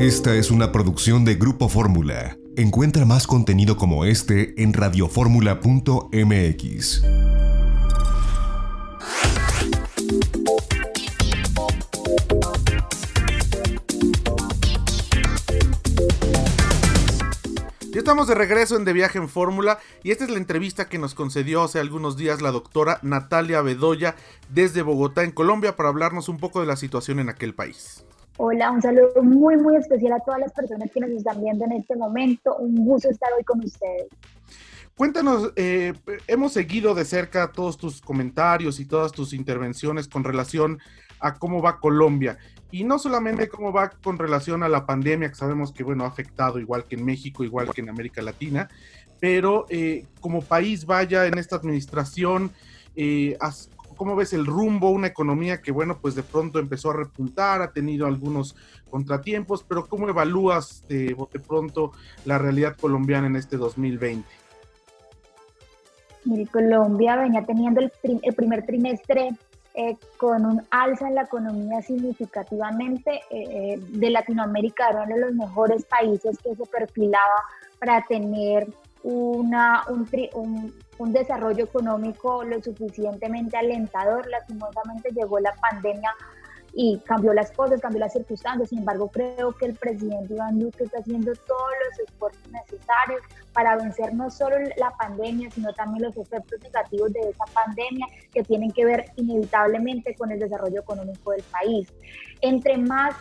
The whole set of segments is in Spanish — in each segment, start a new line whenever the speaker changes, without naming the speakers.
Esta es una producción de Grupo Fórmula. Encuentra más contenido como este en radioformula.mx.
Ya estamos de regreso en De Viaje en Fórmula y esta es la entrevista que nos concedió hace algunos días la doctora Natalia Bedoya desde Bogotá, en Colombia, para hablarnos un poco de la situación en aquel país.
Hola, un saludo muy, muy especial a todas las personas que nos están viendo en este momento. Un gusto estar hoy con ustedes.
Cuéntanos, eh, hemos seguido de cerca todos tus comentarios y todas tus intervenciones con relación a cómo va Colombia. Y no solamente cómo va con relación a la pandemia, que sabemos que, bueno, ha afectado igual que en México, igual que en América Latina, pero eh, como país vaya en esta administración, eh, ¿Cómo ves el rumbo? Una economía que, bueno, pues de pronto empezó a repuntar, ha tenido algunos contratiempos, pero ¿cómo evalúas de bote pronto la realidad colombiana en este 2020?
Mire, Colombia venía teniendo el, primer trimestre eh, con un alza en la economía significativamente. Eh, eh, de Latinoamérica era uno de los mejores países que se perfilaba para tener un, un, desarrollo económico lo suficientemente alentador. Lastimosamente llegó la pandemia y cambió las cosas, cambió las circunstancias. Sin embargo, creo que el presidente Iván Duque está haciendo todos los esfuerzos necesarios para vencer no solo la pandemia, sino también los efectos negativos de esa pandemia que tienen que ver inevitablemente con el desarrollo económico del país. Entre más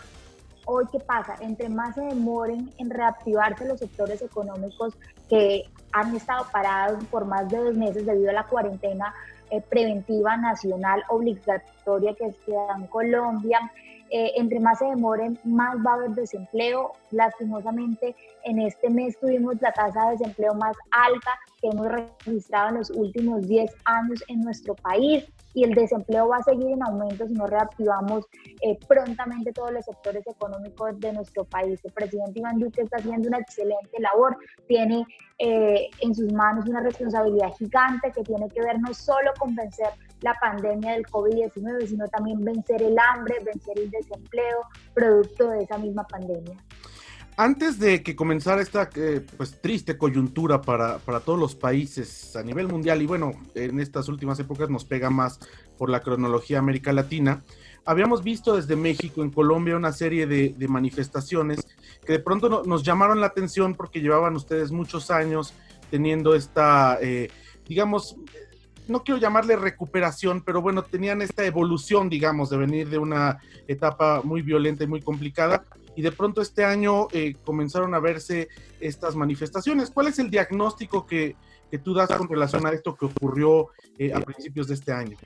hoy, ¿qué pasa? Entre más se demoren en reactivarse los sectores económicos que han estado parados por más de dos meses debido a la cuarentena eh, preventiva nacional obligatoria que se da en Colombia, eh, entre más se demoren, más va a haber desempleo. Lastimosamente, en este mes tuvimos la tasa de desempleo más alta que hemos registrado en los últimos 10 años en nuestro país y el desempleo va a seguir en aumento si no reactivamos eh, prontamente todos los sectores económicos de nuestro país. El presidente Iván Duque está haciendo una excelente labor, tiene eh, en sus manos una responsabilidad gigante que tiene que ver no solo con vencer la pandemia del COVID-19, sino también vencer el hambre, vencer el desempleo producto de esa misma pandemia.
Antes de que comenzara esta eh, pues, triste coyuntura para, para, todos los países a nivel mundial, y bueno, en estas últimas épocas nos pega más por la cronología América Latina, habíamos visto desde México, en Colombia, una serie de, manifestaciones que de pronto nos llamaron la atención porque llevaban ustedes muchos años teniendo esta, eh, digamos, no quiero llamarle recuperación, pero bueno, tenían esta evolución, digamos, de venir de una etapa muy violenta y muy complicada. Y de pronto este año eh, comenzaron a verse estas manifestaciones. ¿Cuál es el diagnóstico que, que tú das con relación a esto que ocurrió eh, a principios de este año?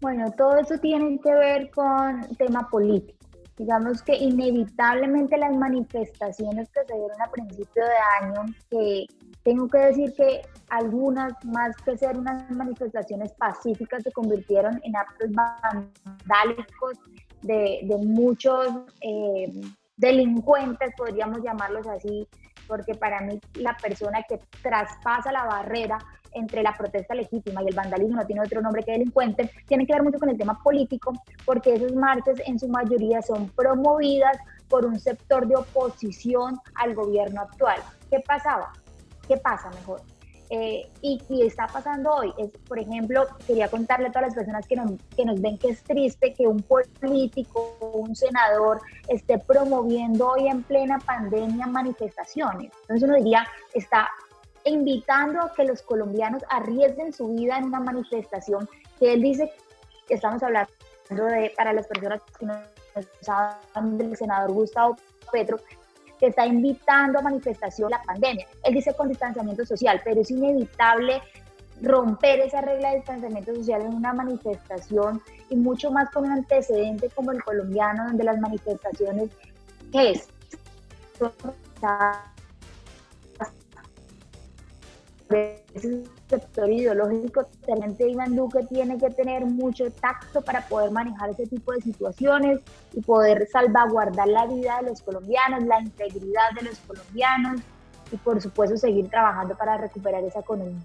Bueno, todo eso tiene que ver con tema político. Digamos que inevitablemente las manifestaciones que se dieron a principio de año, que tengo que decir que algunas, más que ser unas manifestaciones pacíficas, se convirtieron en actos vandálicos de, muchos eh, delincuentes, podríamos llamarlos así, porque para mí la persona que traspasa la barrera entre la protesta legítima y el vandalismo no tiene otro nombre que delincuente, tiene que ver mucho con el tema político, porque esas marchas en su mayoría son promovidas por un sector de oposición al gobierno actual. ¿Qué pasaba? ¿Qué pasa mejor? Eh, y, y, está pasando hoy. Es, por ejemplo, quería contarle a todas las personas que nos, que nos ven que es triste que un político, un senador, esté promoviendo hoy en plena pandemia manifestaciones. Entonces uno diría, está invitando a que los colombianos arriesguen su vida en una manifestación que él dice que estamos hablando de, para las personas que no saben del senador Gustavo Petro, que está invitando a manifestación la pandemia. Él dice con distanciamiento social, pero es inevitable romper esa regla de distanciamiento social en una manifestación y mucho más con un antecedente como el colombiano, donde las manifestaciones, ¿qué es? Ese sector ideológico, realmente Iván Duque tiene que tener mucho tacto para poder manejar ese tipo de situaciones y poder salvaguardar la vida de los colombianos, la integridad de los colombianos y por supuesto seguir trabajando para recuperar esa economía.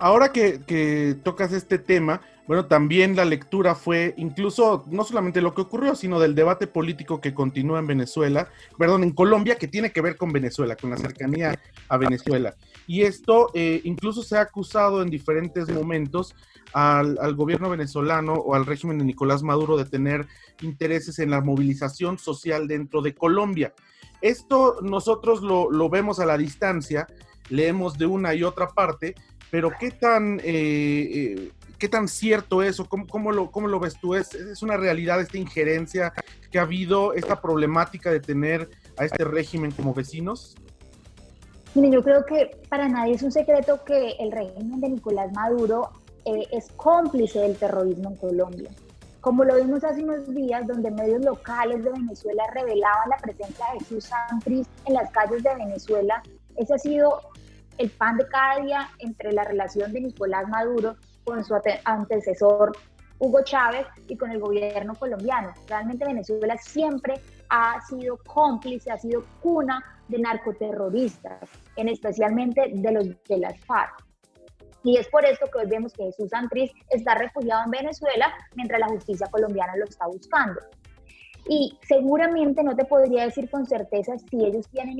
Ahora que, tocas este tema, bueno, también la lectura fue incluso no solamente lo que ocurrió, sino del debate político que continúa en Venezuela, perdón, en Colombia, que tiene que ver con Venezuela, con la cercanía a Venezuela. Y esto eh, incluso se ha acusado en diferentes momentos al, gobierno venezolano o al régimen de Nicolás Maduro de tener intereses en la movilización social dentro de Colombia. Esto nosotros lo, lo vemos a la distancia, leemos de una y otra parte, pero ¿qué tan, eh, eh, ¿qué tan cierto es o cómo, lo, cómo lo ves tú? ¿Es, ¿Es una realidad esta injerencia que ha habido, esta problemática de tener a este régimen como vecinos?
Mire, yo creo que para nadie es un secreto que el régimen de Nicolás Maduro eh, es cómplice del terrorismo en Colombia. Como lo vimos hace unos días, donde medios locales de Venezuela revelaban la presencia de Jesús Santrich en las calles de Venezuela, ese ha sido el pan de cada día entre la relación de Nicolás Maduro con su antecesor Hugo Chávez y con el gobierno colombiano. Realmente Venezuela siempre ha sido cómplice, ha sido cuna de narcoterroristas, en especialmente de los de las FARC. Y es por esto que hoy vemos que Jesús Santriz está refugiado en Venezuela mientras la justicia colombiana lo está buscando. Y seguramente no te podría decir con certeza si ellos tienen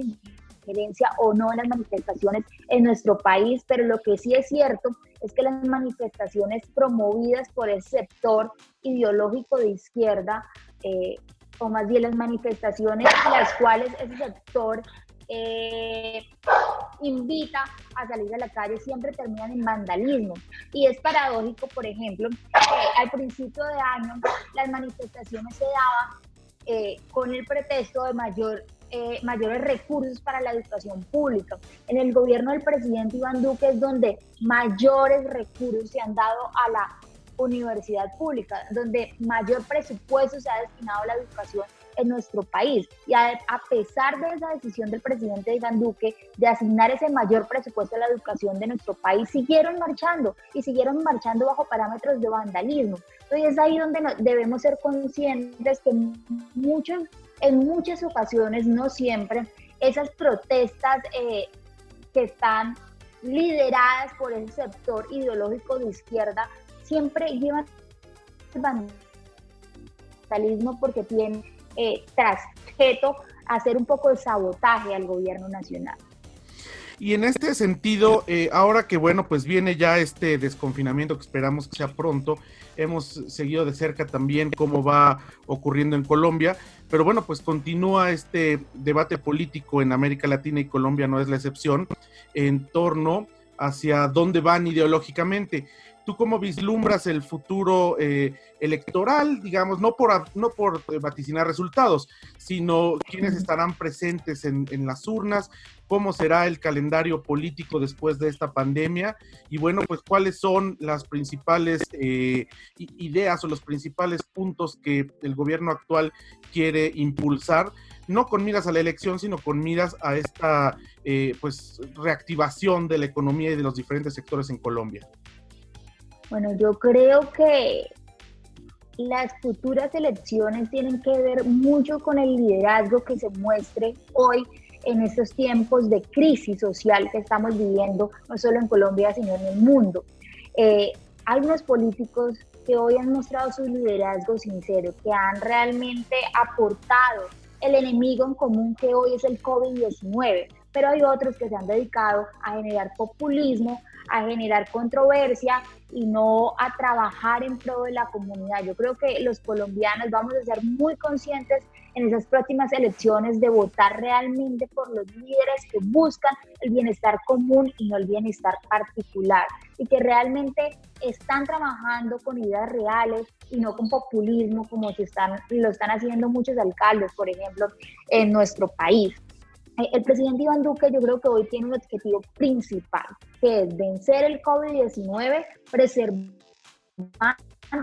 o no en las manifestaciones en nuestro país, pero lo que sí es cierto es que las manifestaciones promovidas por el sector ideológico de izquierda, eh, o más bien las manifestaciones las cuales ese sector eh, invita a salir a la calle siempre terminan en vandalismo. Y es paradójico, por ejemplo, que al principio de año las manifestaciones se daban eh, con el pretexto de mayor eh, mayores recursos para la educación pública. En el gobierno del presidente Iván Duque es donde mayores recursos se han dado a la universidad pública, donde mayor presupuesto se ha destinado a la educación en nuestro país. Y a, pesar de esa decisión del presidente Iván Duque de asignar ese mayor presupuesto a la educación de nuestro país, siguieron marchando y siguieron marchando bajo parámetros de vandalismo. Entonces es ahí donde debemos ser conscientes que muchos en muchas ocasiones, no siempre, esas protestas eh, que están lideradas por el sector ideológico de izquierda siempre llevan vandalismo porque tienen eh, trasjeto hacer un poco de sabotaje al gobierno nacional.
Y en este sentido, eh, ahora que bueno, pues viene ya este desconfinamiento que esperamos que sea pronto, hemos seguido de cerca también cómo va ocurriendo en Colombia, pero bueno, pues continúa este debate político en América Latina y Colombia no es la excepción, en torno hacia dónde van ideológicamente. ¿Tú cómo vislumbras el futuro eh, electoral, digamos, no por, no por vaticinar resultados, sino quiénes estarán presentes en, las urnas, cómo será el calendario político después de esta pandemia y bueno, pues cuáles son las principales eh, ideas o los principales puntos que el gobierno actual quiere impulsar, no con miras a la elección, sino con miras a esta eh, pues reactivación de la economía y de los diferentes sectores en Colombia.
Bueno, yo creo que las futuras elecciones tienen que ver mucho con el liderazgo que se muestre hoy en estos tiempos de crisis social que estamos viviendo, no solo en Colombia, sino en el mundo. Eh, hay unos políticos que hoy han mostrado su liderazgo sincero, que han realmente aportado el enemigo en común que hoy es el COVID-19, pero hay otros que se han dedicado a generar populismo, a generar controversia y no a trabajar en pro de la comunidad. Yo creo que los colombianos vamos a ser muy conscientes en esas próximas elecciones de votar realmente por los líderes que buscan el bienestar común y no el bienestar particular y que realmente están trabajando con ideas reales y no con populismo como se están, lo están haciendo muchos alcaldes, por ejemplo, en nuestro país. El presidente Iván Duque yo creo que hoy tiene un objetivo principal, que es vencer el COVID-19, preservando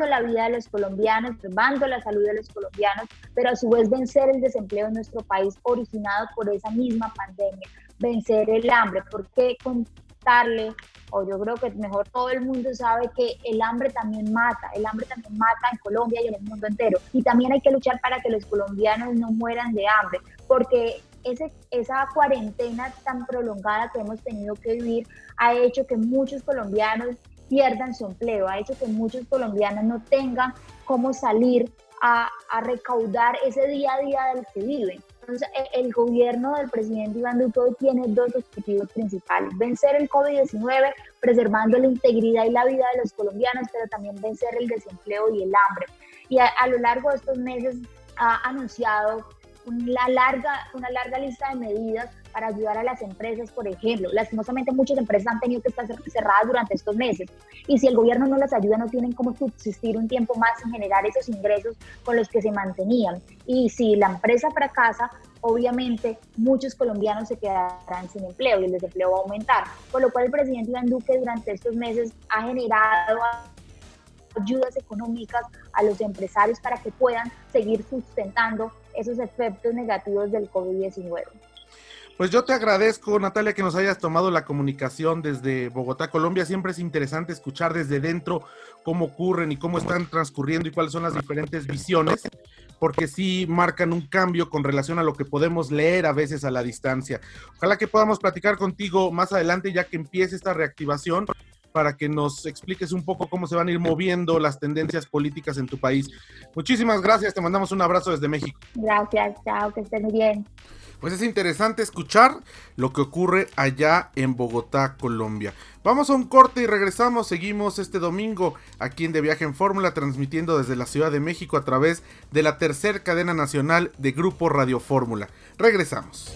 la vida de los colombianos, preservando la salud de los colombianos, pero a su vez vencer el desempleo en nuestro país originado por esa misma pandemia, vencer el hambre, porque contarle, o yo creo que mejor todo el mundo sabe que el hambre también mata, el hambre también mata en Colombia y en el mundo entero, y también hay que luchar para que los colombianos no mueran de hambre, porque ese, esa cuarentena tan prolongada que hemos tenido que vivir ha hecho que muchos colombianos pierdan su empleo, ha hecho que muchos colombianos no tengan cómo salir a, a recaudar ese día a día del que viven. Entonces, e, el gobierno del presidente Iván Duque tiene dos objetivos principales, vencer el COVID-19 preservando la integridad y la vida de los colombianos, pero también vencer el desempleo y el hambre. Y a, a lo largo de estos meses ha anunciado una larga, una larga lista de medidas para ayudar a las empresas, por ejemplo. Lastimosamente muchas empresas han tenido que estar cerradas durante estos meses y si el gobierno no las ayuda no tienen cómo subsistir un tiempo más en generar esos ingresos con los que se mantenían. Y si la empresa fracasa, obviamente muchos colombianos se quedarán sin empleo y el desempleo va a aumentar. Por lo cual el presidente Iván Duque durante estos meses ha generado ayudas económicas a los empresarios para que puedan seguir sustentando esos efectos negativos del COVID-19.
Pues yo te agradezco, Natalia, que nos hayas tomado la comunicación desde Bogotá, Colombia. Siempre es interesante escuchar desde dentro cómo ocurren y cómo están transcurriendo y cuáles son las diferentes visiones, porque sí marcan un cambio con relación a lo que podemos leer a veces a la distancia. Ojalá que podamos platicar contigo más adelante ya que empiece esta reactivación para que nos expliques un poco cómo se van a ir moviendo las tendencias políticas en tu país. Muchísimas gracias, te mandamos un abrazo desde México.
Gracias, chao, que estén bien
pues es interesante escuchar lo que ocurre allá en Bogotá, Colombia. Vamos a un corte y regresamos. Seguimos este domingo aquí en De Viaje en Fórmula, transmitiendo desde la Ciudad de México a través de la tercera cadena nacional de Grupo Radio Fórmula. Regresamos.